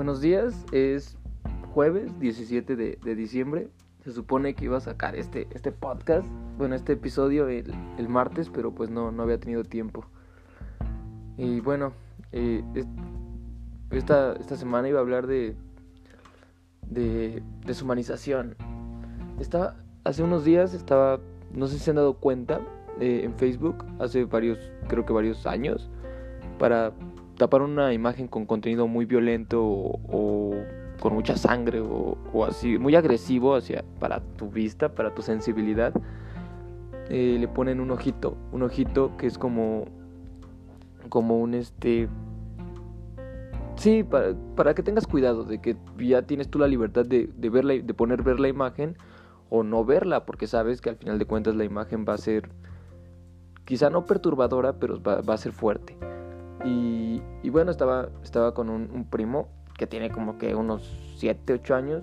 Buenos días, es jueves 17 de, diciembre. Se supone que iba a sacar este, este podcast, bueno, este episodio el, el martes, pero pues no, no había tenido tiempo. Y bueno, eh, esta, esta semana iba a hablar de, de deshumanización. Estaba, hace unos días estaba, no sé si se han dado cuenta, eh, en Facebook, hace varios, creo que varios años, para tapar una imagen con contenido muy violento o, con mucha sangre o, así, muy agresivo hacia, para tu vista, para tu sensibilidad, eh, le ponen un ojito, un ojito que es como, como un este... Sí, para, para que tengas cuidado de que ya tienes tú la libertad de, de, verla, de poner ver la imagen o no verla, porque sabes que al final de cuentas la imagen va a ser, quizá no perturbadora, pero va, va a ser fuerte. Y, bueno, estaba, estaba con un, primo que tiene como que unos 7, 8 años.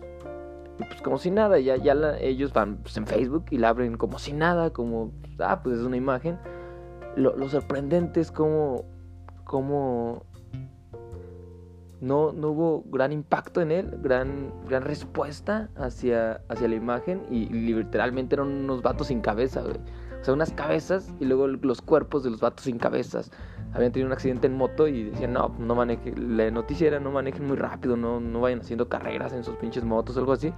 Y pues como si nada, ya, ya ellos van pues, en Facebook y la abren como si nada, como, ah, pues es una imagen. Lo, lo sorprendente es como, como no, no hubo gran impacto en él, gran, gran respuesta hacia, hacia la imagen y, literalmente eran unos vatos sin cabeza, O sea, unas cabezas y luego los cuerpos de los vatos sin cabezas habían tenido un accidente en moto y decían, no, no manejen, la noticia era no manejen muy rápido, no, no vayan haciendo carreras en sus pinches motos o algo así,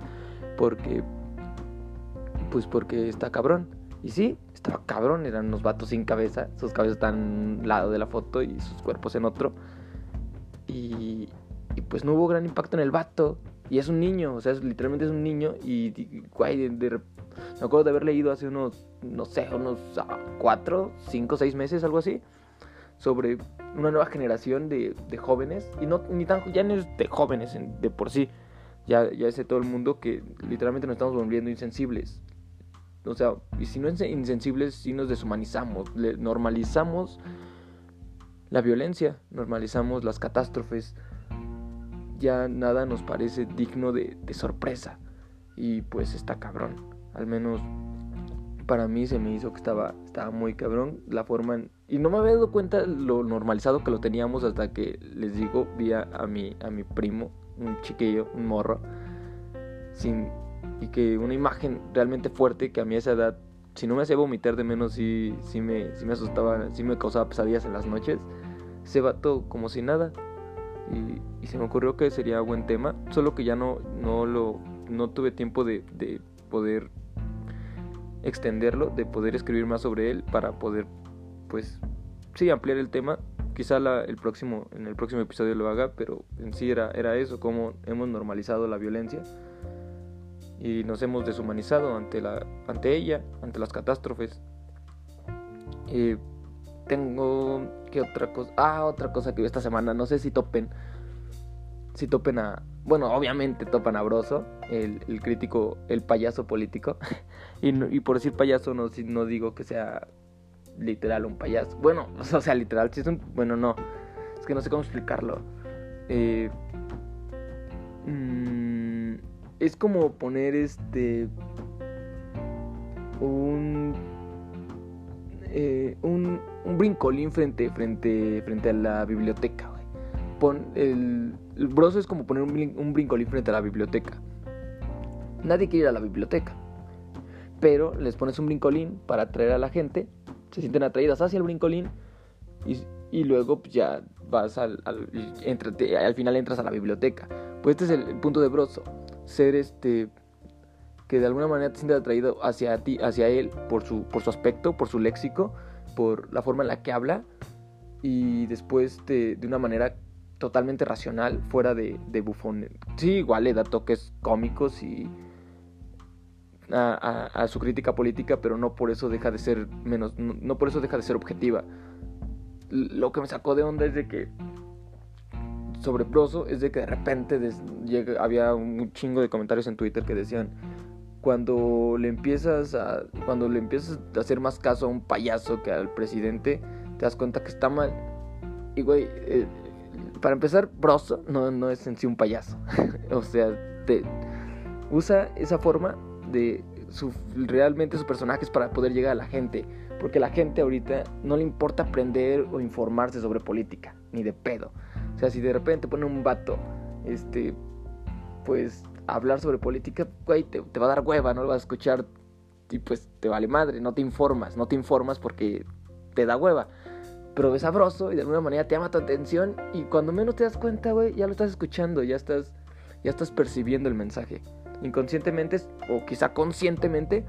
porque, pues porque está cabrón. Y sí, estaba cabrón, eran unos vatos sin cabeza, sus cabezas están un lado de la foto y sus cuerpos en otro. Y, y pues no hubo gran impacto en el vato. Y es un niño, o sea, literalmente es un niño. Y, guay, me acuerdo de haber leído hace unos, no sé, unos ah, cuatro, cinco, seis meses, algo así sobre una nueva generación de, jóvenes, y no ni tan, ya no es de jóvenes de por sí, ya, ya es de todo el mundo que literalmente nos estamos volviendo insensibles. O sea, y si no es insensibles, si nos deshumanizamos, normalizamos la violencia, normalizamos las catástrofes, ya nada nos parece digno de, sorpresa. Y pues está cabrón. Al menos para mí se me hizo que estaba, estaba muy cabrón la forma y no me había dado cuenta lo normalizado que lo teníamos hasta que les digo vi a, mi a mi primo un chiquillo un morro sin y que una imagen realmente fuerte que a mí a esa edad si no me hacía vomitar de menos sí, sí, me, sí me asustaba sí me causaba pesadillas en las noches se vato como si nada y, y, se me ocurrió que sería buen tema solo que ya no no lo no tuve tiempo de, de poder extenderlo, de poder escribir más sobre él para poder, pues, sí, ampliar el tema. Quizá el próximo, en el próximo episodio lo haga, pero en sí era, era eso, como hemos normalizado la violencia y nos hemos deshumanizado ante, la, ante ella, ante las catástrofes. Eh, tengo que otra cosa, ah, otra cosa que vi esta semana, no sé si topen, si topen a, bueno, obviamente topan a Broso, el, el crítico, el payaso político. y, y, por decir payaso no, no digo que sea literal un payaso. Bueno, o sea, literal, si es un... Bueno, no. Es que no sé cómo explicarlo. Eh, mm, es como poner este... Un... Eh, un, un brincolín frente, frente, frente a la biblioteca, Pon el, el broso es como poner un, un brincolín frente a la biblioteca. Nadie quiere ir a la biblioteca. Pero les pones un brincolín para atraer a la gente. Se sienten atraídas hacia el brincolín. Y, y luego pues, ya vas al, al, al final entras a la biblioteca. Pues este es el, punto de Broso. Ser este que de alguna manera te sientes atraído hacia ti, hacia él por su, por su aspecto, por su léxico, por la forma en la que habla y después de, una manera totalmente racional, fuera de, de bufón. Sí, igual le da toques cómicos y a, su crítica política, pero no por eso deja de ser menos, no, por eso deja de ser objetiva. Lo que me sacó de onda es de que sobre Proso es de que de repente llega, había un chingo de comentarios en Twitter que decían cuando le empiezas a cuando le empiezas a hacer más caso a un payaso que al presidente te das cuenta que está mal y güey eh, para empezar, Broso no, no es en sí un payaso. o sea, te, usa esa forma de su, realmente sus personajes para poder llegar a la gente. Porque la gente ahorita no le importa aprender o informarse sobre política, ni de pedo. O sea, si de repente pone un vato este, pues hablar sobre política, güey, te, va a dar hueva, no lo vas a escuchar y pues te vale madre, no te informas, no te informas porque te da hueva. Pero es sabroso y de alguna manera te llama tu atención y cuando menos te das cuenta, güey, ya lo estás escuchando, ya estás, ya estás percibiendo el mensaje. Inconscientemente o quizá conscientemente,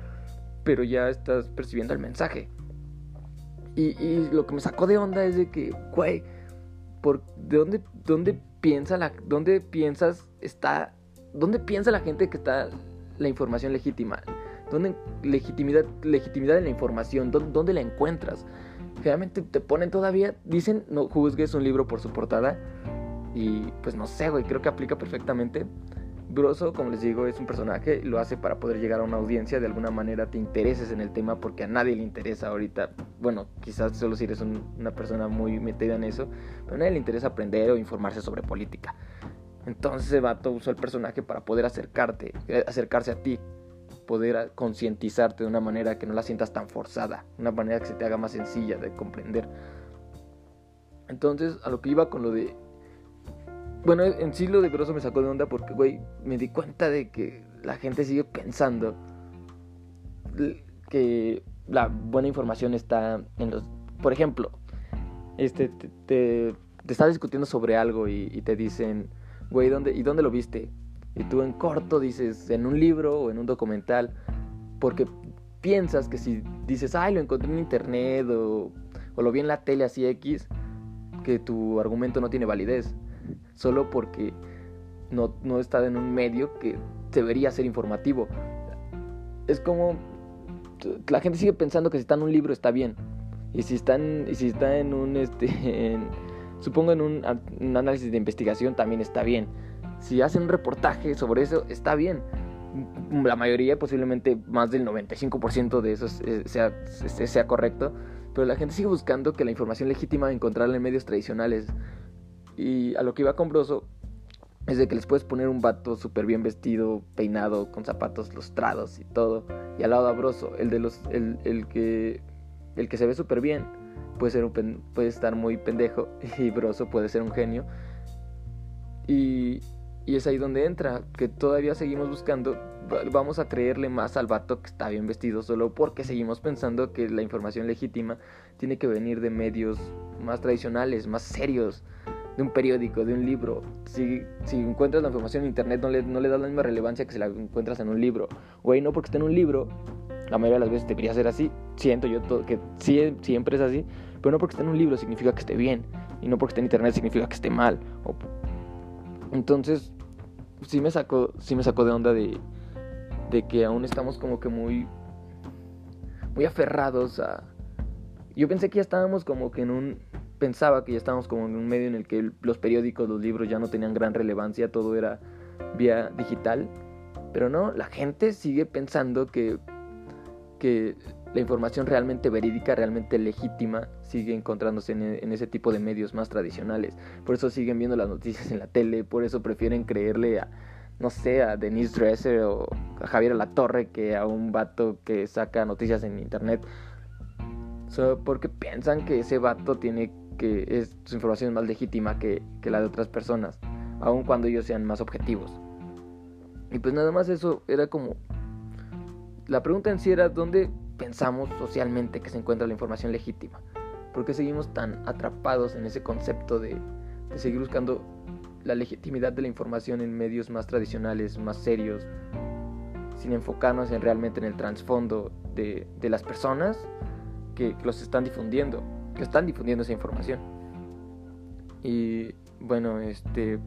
pero ya estás percibiendo el mensaje. Y, lo que me sacó de onda es de que, güey, por, ¿de dónde, dónde piensa dónde piensas está, dónde piensa la gente que está la información legítima? ¿Dónde legitimidad, legitimidad en la información? ¿Dónde, la encuentras? Generalmente te ponen todavía, dicen, no juzgues un libro por su portada. Y pues no sé, güey, creo que aplica perfectamente. Broso, como les digo, es un personaje, lo hace para poder llegar a una audiencia, de alguna manera te intereses en el tema porque a nadie le interesa ahorita, bueno, quizás solo si eres una persona muy metida en eso, pero a nadie le interesa aprender o informarse sobre política. Entonces ese vato usó el personaje para poder acercarte, eh, acercarse a ti, poder concientizarte de una manera que no la sientas tan forzada, una manera que se te haga más sencilla de comprender. Entonces, a lo que iba con lo de... Bueno, en sí de Grosso me sacó de onda porque, güey, me di cuenta de que la gente sigue pensando que la buena información está en los... Por ejemplo, este, te, te, estás discutiendo sobre algo y te dicen, güey, ¿dónde, ¿y dónde lo viste? Y tú en corto dices en un libro o en un documental, porque piensas que si dices, ay, lo encontré en internet o, lo vi en la tele así X, que tu argumento no tiene validez, solo porque no, no está en un medio que debería ser informativo. Es como la gente sigue pensando que si está en un libro está bien. Y si está en, y si está en un, este, supongo en un, análisis de investigación también está bien si hacen un reportaje sobre eso, está bien. La mayoría, posiblemente más del 95% de eso sea, sea correcto, pero la gente sigue buscando que la información legítima encontrarla en medios tradicionales. Y a lo que iba con Broso es de que les puedes poner un vato súper bien vestido, peinado, con zapatos lustrados y todo, y al lado a Broso, el, de los, el, el que, el que se ve súper bien, puede, ser un, puede estar muy pendejo, y Broso puede ser un genio. Y, y es ahí donde entra, que todavía seguimos buscando, vamos a creerle más al vato que está bien vestido solo porque seguimos pensando que la información legítima tiene que venir de medios más tradicionales, más serios, de un periódico, de un libro. Si, si encuentras la información en internet no le, no le das la misma relevancia que si la encuentras en un libro. Güey, no porque esté en un libro, la mayoría de las veces debería ser así, siento yo que siempre es así, pero no porque esté en un libro significa que esté bien, y no porque esté en internet significa que esté mal. entonces, sí me sacó, sí me sacó de onda de, de que aún estamos como que muy, muy aferrados a... Yo pensé que ya estábamos como que en un... Pensaba que ya estábamos como en un medio en el que los periódicos, los libros ya no tenían gran relevancia, todo era vía digital. Pero no, la gente sigue pensando que, que la información realmente verídica, realmente legítima, sigue encontrándose en, ese tipo de medios más tradicionales. Por eso siguen viendo las noticias en la tele, por eso prefieren creerle a, no sé, a Denise Dresser o a Javier Torre que a un vato que saca noticias en internet. porque piensan que ese vato tiene que es, su información es más legítima que, que la de otras personas, aun cuando ellos sean más objetivos. Y pues nada más eso era como... La pregunta en sí era dónde pensamos socialmente que se encuentra la información legítima? ¿Por qué seguimos tan atrapados en ese concepto de, seguir buscando la legitimidad de la información en medios más tradicionales, más serios, sin enfocarnos en realmente en el trasfondo de, las personas que, los están difundiendo, que están difundiendo esa información? Y bueno, este,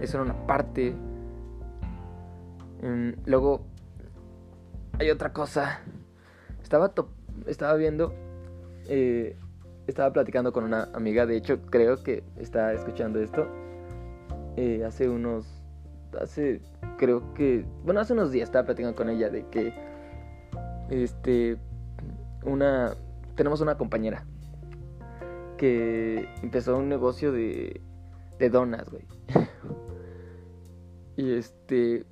eso era una parte. Mm, luego hay otra cosa estaba, estaba viendo, eh, estaba platicando con una amiga, de hecho creo que está escuchando esto, eh, hace unos, hace, creo que, bueno, hace unos días estaba platicando con ella de que, este, una, tenemos una compañera que empezó un negocio de, de donas, güey. y este,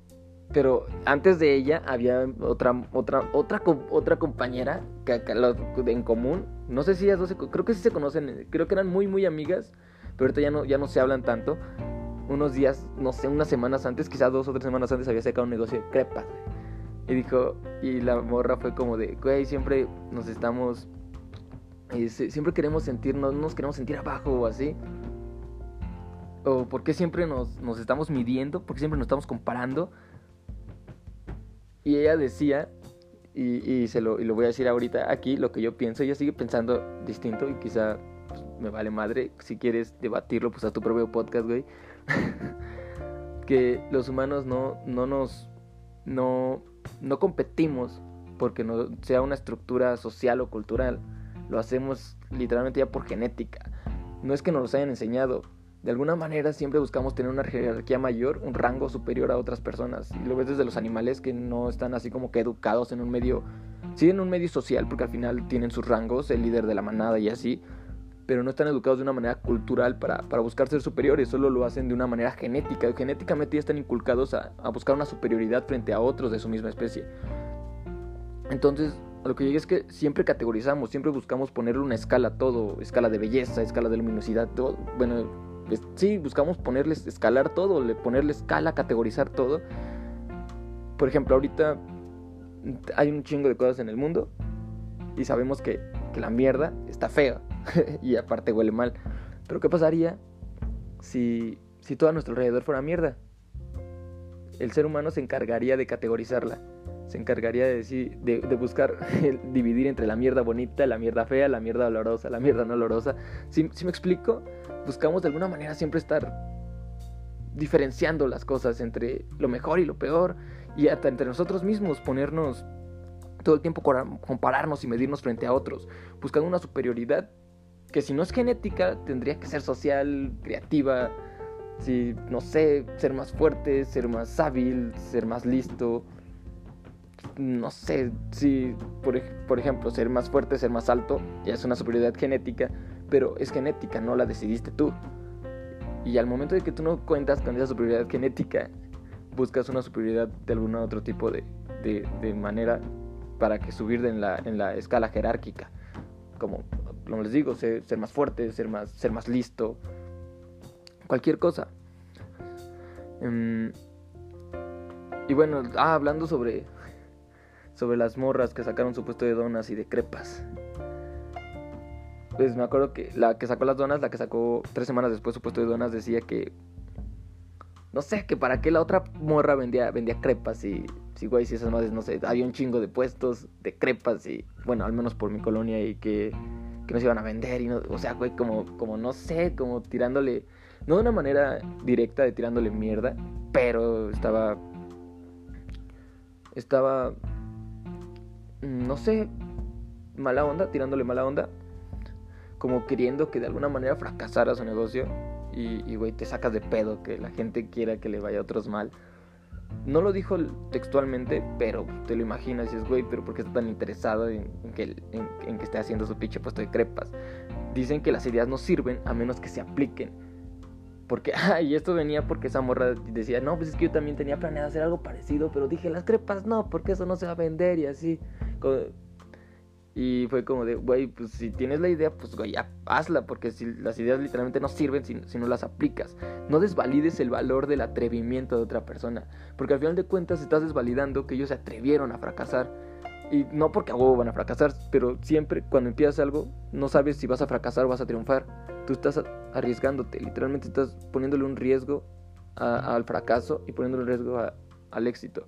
pero antes de ella había otra otra otra otra compañera que, en común no sé si ellas dos creo que sí se conocen creo que eran muy muy amigas pero ahorita ya no ya no se hablan tanto unos días, no sé, unas semanas antes, quizás dos o tres semanas antes, había sacado un negocio de crepas. Y dijo, y la morra fue como de, güey, siempre nos estamos, siempre queremos sentirnos, no nos queremos sentir abajo o así. O por qué siempre nos, nos estamos midiendo, porque siempre nos estamos comparando. Y ella decía, y, y, se lo, y lo voy a decir ahorita aquí, lo que yo pienso, ella sigue pensando distinto y quizá pues, me vale madre. Si quieres debatirlo, pues a tu propio podcast, güey. que los humanos no, no nos... No, no competimos porque no sea una estructura social o cultural. Lo hacemos literalmente ya por genética. No es que nos los hayan enseñado. De alguna manera siempre buscamos tener una jerarquía mayor, un rango superior a otras personas. Y lo ves desde los animales que no están así como que educados en un medio, sí en un medio social, porque al final tienen sus rangos, el líder de la manada y así, pero no están educados de una manera cultural para, para buscar ser superiores, solo lo hacen de una manera genética. Genéticamente ya están inculcados a, a buscar una superioridad frente a otros de su misma especie. Entonces, a lo que llegué es que siempre categorizamos, siempre buscamos ponerle una escala a todo, escala de belleza, escala de luminosidad, todo. Bueno, sí, buscamos ponerles, escalar todo, ponerle escala, categorizar todo. Por ejemplo, ahorita hay un chingo de cosas en el mundo y sabemos que, que la mierda está fea. y aparte huele mal. Pero ¿qué pasaría si, si todo a nuestro alrededor fuera mierda? El ser humano se encargaría de categorizarla. Se encargaría de, decir, de, buscar dividir entre la mierda bonita, la mierda fea, la mierda olorosa, la mierda no olorosa. Si, si me explico, buscamos de alguna manera siempre estar diferenciando las cosas entre lo mejor y lo peor. Y hasta entre nosotros mismos ponernos todo el tiempo compararnos y medirnos frente a otros, buscando una superioridad que si no es genética, tendría que ser social, creativa, si, no sé, ser más fuerte, ser más hábil, ser más listo. No sé, si, por, por ejemplo, ser más fuerte, ser más alto, ya es una superioridad genética, pero es genética, no la decidiste tú. Y al momento de que tú no cuentas con esa superioridad genética, buscas una superioridad de algún otro tipo de, de, de manera para que subir en la, en la escala jerárquica. Como como les digo, ser, más fuerte, ser más, ser más listo, cualquier cosa. Em, y bueno, ah, hablando sobre, sobre las morras que sacaron su puesto de donas y de crepas. Pues me acuerdo que la que sacó las donas, la que sacó tres semanas después su puesto de donas, decía que. No sé, que para qué la otra morra vendía, vendía crepas y. Sí, güey, si esas madres, no sé, había un chingo de puestos de crepas y. Bueno, al menos por mi colonia y que que no se iban a vender y no, o sea, güey, como, como no sé, como tirándole, no de una manera directa de tirándole mierda, pero estaba, estaba, no sé, mala onda, tirándole mala onda, como queriendo que de alguna manera fracasara su negocio y, güey, te sacas de pedo que la gente quiera que le vaya a otros mal. No lo dijo textualmente, pero te lo imaginas y es, güey, pero ¿por qué está tan interesado en, que, en, que esté haciendo su pinche puesto de crepas? Dicen que las ideas no sirven a menos que se apliquen. Porque, y esto venía porque esa morra decía, no, pues es que yo también tenía planeado hacer algo parecido, pero dije, las crepas no, porque eso no se va a vender y así. Y fue como de, güey, pues si tienes la idea, pues güey, ya hazla, porque si las ideas literalmente no sirven si, si, no las aplicas. No desvalides el valor del atrevimiento de otra persona, porque al final de cuentas estás desvalidando que ellos se atrevieron a fracasar. Y no porque a huevo van a fracasar, pero siempre cuando empiezas algo, no sabes si vas a fracasar o vas a triunfar. Tú estás arriesgándote, literalmente estás poniéndole un riesgo al fracaso y poniéndole un riesgo al éxito.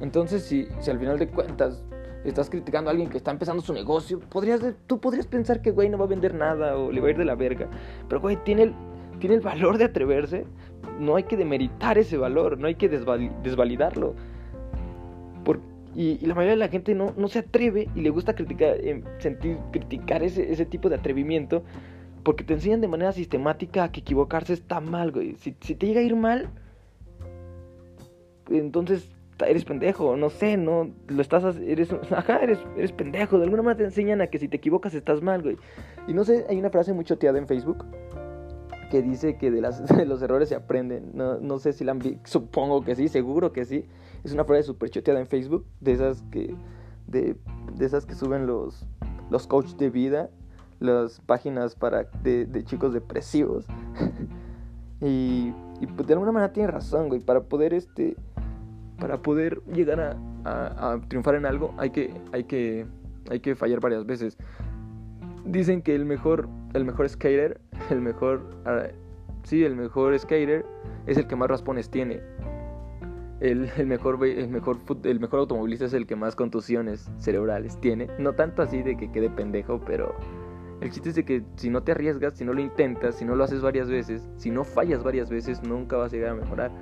Entonces, si, si al final de cuentas estás criticando a alguien que está empezando su negocio, podrías, tú podrías pensar que, güey, no va a vender nada o le va a ir de la verga. Pero, güey, tiene el, tiene el valor de atreverse. No hay que demeritar ese valor, no hay que desvalidarlo. y, la mayoría de la gente no, no se atreve y le gusta criticar, em, sentir, criticar ese, ese tipo de atrevimiento porque te enseñan de manera sistemática a que equivocarse está mal, güey. Si, si te llega a ir mal, entonces eres pendejo, no sé, no, lo estás, eres, ajá, eres, eres pendejo, de alguna manera te enseñan a que si te equivocas estás mal, güey. Y no sé, hay una frase muy choteada en Facebook que dice que de, las, los errores se aprenden, no, no sé si la han supongo que sí, seguro que sí. Es una frase súper choteada en Facebook, de esas que, de, de esas que suben los, los coaches de vida, las páginas para de, chicos depresivos. y, y pues de alguna manera tiene razón, güey. Para poder este. Para poder llegar a, a, triunfar en algo hay que, hay que, hay que fallar varias veces. Dicen que el mejor, el mejor skater, el mejor, ah, sí, el mejor skater es el que más raspones tiene. El, el, mejor, el, mejor, el mejor automovilista es el que más contusiones cerebrales tiene. No tanto así de que quede pendejo, pero el chiste es de que si no te arriesgas, si no lo intentas, si no lo haces varias veces, si no fallas varias veces, nunca vas a llegar a mejorar.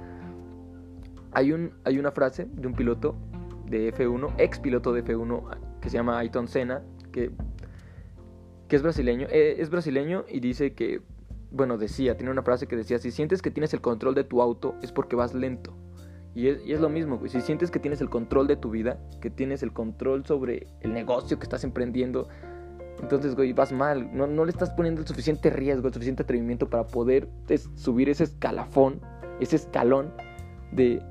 Hay, un, hay una frase de un piloto de F1, ex piloto de F1, que se llama Ayton Senna, que, que es brasileño. Eh, es brasileño y dice que, bueno, decía, tiene una frase que decía, si sientes que tienes el control de tu auto es porque vas lento. Y es, lo mismo, güey. Si sientes que tienes el control de tu vida, que tienes el control sobre el negocio que estás emprendiendo, entonces, güey, vas mal. No, le estás poniendo el suficiente riesgo, el suficiente atrevimiento para poder subir ese escalafón, ese escalón de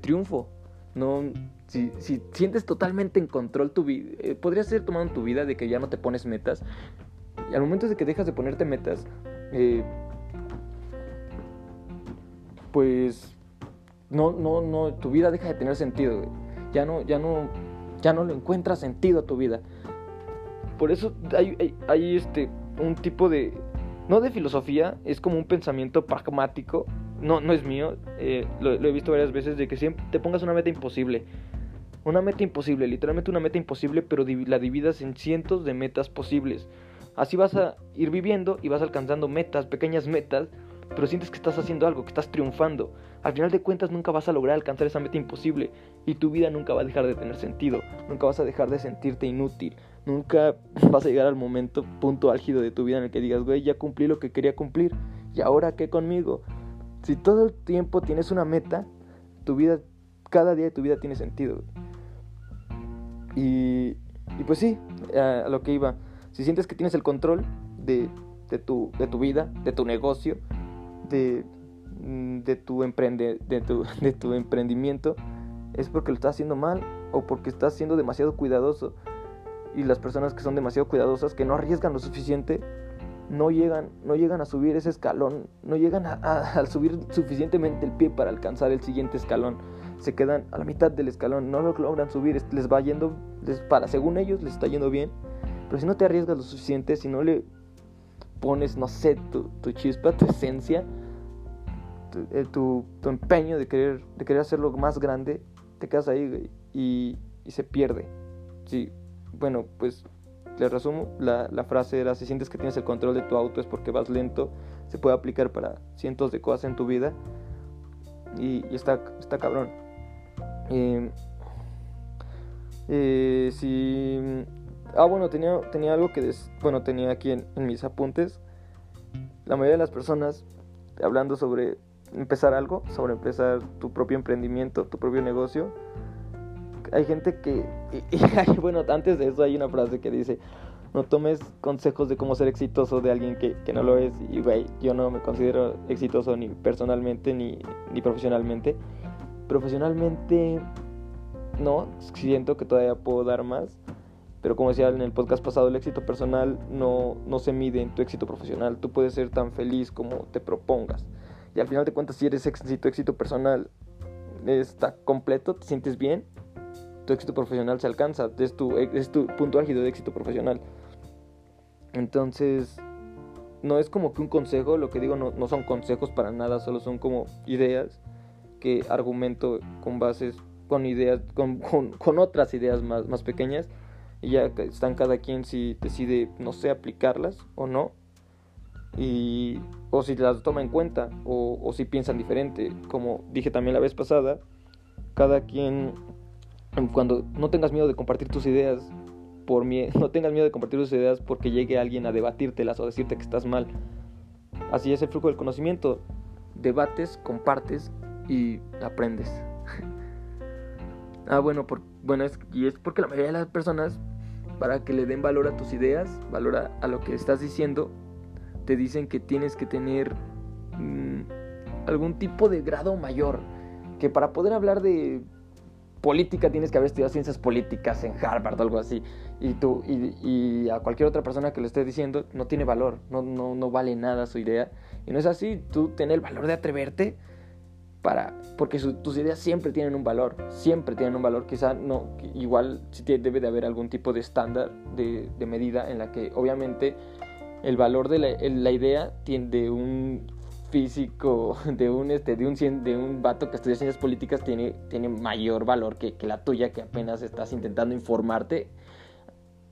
triunfo. No, si, si sientes totalmente en control tu vida, eh, podría ser tomando tu vida de que ya no te pones metas. Y al momento de que dejas de ponerte metas, eh, pues no, no, no, tu vida deja de tener sentido. Ya no, ya no, ya no le encuentras sentido a tu vida. Por eso hay, hay este un tipo de no de filosofía, es como un pensamiento pragmático. No, no es mío, eh, lo, he visto varias veces, de que siempre te pongas una meta imposible. Una meta imposible, literalmente una meta imposible, pero la dividas en cientos de metas posibles. Así vas a ir viviendo y vas alcanzando metas, pequeñas metas, pero sientes que estás haciendo algo, que estás triunfando. Al final de cuentas nunca vas a lograr alcanzar esa meta imposible y tu vida nunca va a dejar de tener sentido, nunca vas a dejar de sentirte inútil, nunca vas a llegar al momento, punto álgido de tu vida en el que digas, güey, ya cumplí lo que quería cumplir y ahora qué conmigo. Si todo el tiempo tienes una meta, tu vida, cada día de tu vida tiene sentido. Y, y pues sí, a, lo que iba, si sientes que tienes el control de, de, tu, de tu vida, de tu negocio, de, mm, de, tu emprende, de, tu, de tu emprendimiento, es porque lo estás haciendo mal o porque estás siendo demasiado cuidadoso. Y las personas que son demasiado cuidadosas, que no arriesgan lo suficiente, no llegan, no llegan a subir ese escalón, no llegan a, subir suficientemente el pie para alcanzar el siguiente escalón. Se quedan a la mitad del escalón, no lo logran subir, les va yendo, para según ellos les está yendo bien. Pero si no te arriesgas lo suficiente, si no le pones, no sé, tu, tu chispa, tu esencia, eh, tu, tu, empeño de querer, de querer hacerlo más grande, te quedas ahí y, y se pierde. Sí, bueno, pues le resumo, la, la, frase era, si sientes que tienes el control de tu auto es porque vas lento, se puede aplicar para cientos de cosas en tu vida y, está, está cabrón. Eh, eh, si... Ah, bueno, tenía, tenía algo que... bueno, tenía aquí en mis apuntes. La mayoría de las personas, hablando sobre empezar algo, sobre empezar tu propio emprendimiento, tu propio negocio, hay gente que, y, bueno, antes de eso hay una frase que dice, no tomes consejos de cómo ser exitoso de alguien que, que no lo es. Y, güey, yo no me considero exitoso ni personalmente ni, ni profesionalmente. Profesionalmente, no, siento que todavía puedo dar más. Pero como decía en el podcast pasado, el éxito personal no, no se mide en tu éxito profesional. Tú puedes ser tan feliz como te propongas. Y al final de cuentas, si eres éxito, éxito personal está completo, te sientes bien, tu éxito profesional se alcanza, es tu, es tu punto álgido de éxito profesional. Entonces, no es como que un consejo, lo que digo no, no son consejos para nada, solo son como ideas que argumento con bases, con ideas, con, con, con otras ideas más, más pequeñas, y ya están cada quien si decide, no sé, aplicarlas o no, y, o si las toma en cuenta, o, o si piensan diferente, como dije también la vez pasada, cada quien cuando no tengas miedo de compartir tus ideas por no tengas miedo de compartir tus ideas porque llegue alguien a debatírtelas o decirte que estás mal. Así es el flujo del conocimiento. Debates, compartes y aprendes. ah, bueno, por, bueno es, y es porque la mayoría de las personas, para que le den valor a tus ideas, valor a, lo que estás diciendo, te dicen que tienes que tener mm, algún tipo de grado mayor. Que para poder hablar de política tienes que haber estudiado ciencias políticas en Harvard o algo así. Y, tú, y, y a cualquier otra persona que lo esté diciendo no tiene valor, no, no, no vale nada su idea. Y no es así, tú tienes el valor de atreverte para, porque tus ideas siempre tienen un valor, siempre tienen un valor, quizá no, igual sí debe de haber algún tipo de estándar, de, de medida en la que obviamente el valor de la, la idea tiene de un físico, de un, este, de un, de un vato que estudia ciencias políticas tiene, tiene mayor valor que, que la tuya, que apenas estás intentando informarte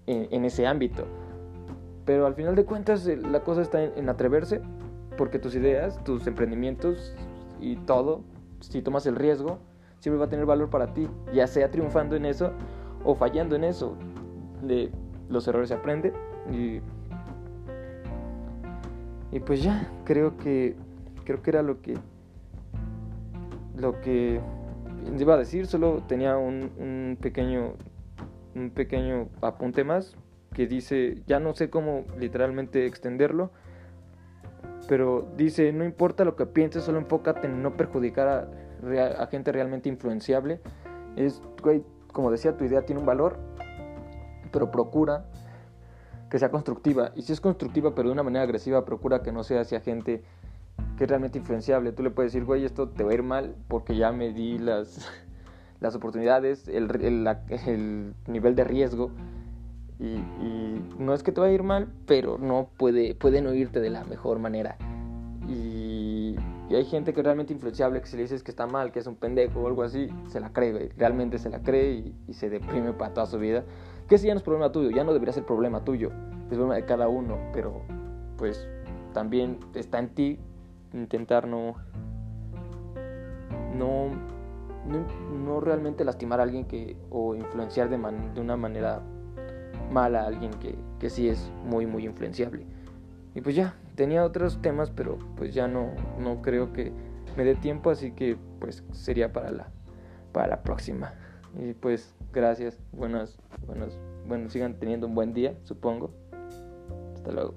en, ese ámbito. Pero al final de cuentas eh, la cosa está en, en atreverse, porque tus ideas, tus emprendimientos y todo, si tomas el riesgo, siempre va a tener valor para ti, ya sea triunfando en eso o fallando en eso. De los errores se aprende y y pues ya, creo que creo que era lo que lo que iba a decir, solo tenía un, un pequeño un pequeño apunte más que dice, ya no sé cómo literalmente extenderlo, pero dice, no importa lo que pienses, solo enfócate en no perjudicar a, gente realmente influenciable. Es, como decía, tu idea tiene un valor, pero procura que sea constructiva. Y si es constructiva, pero de una manera agresiva, procura que no sea hacia gente que es realmente influenciable. Tú le puedes decir, güey, esto te va a ir mal porque ya me di las, las oportunidades, el, el, el nivel de riesgo y, no es que te va a ir mal, pero no puede, pueden oírte de la mejor manera. Y, hay gente que es realmente influenciable, que si le dices que está mal, que es un pendejo o algo así, se la cree, realmente se la cree y, se deprime para toda su vida. Que si ya no es problema tuyo, ya no debería ser problema tuyo, es problema de cada uno, pero pues también está en ti intentar no, no, no, realmente lastimar a alguien que, o influenciar de, de una manera mal a alguien que, que sí es muy, muy influenciable. Y pues ya, tenía otros temas, pero pues ya no, no creo que me dé tiempo, así que pues sería para la, para la próxima. Y pues gracias, buenas, buenas, bueno, sigan teniendo un buen día, supongo. Hasta luego.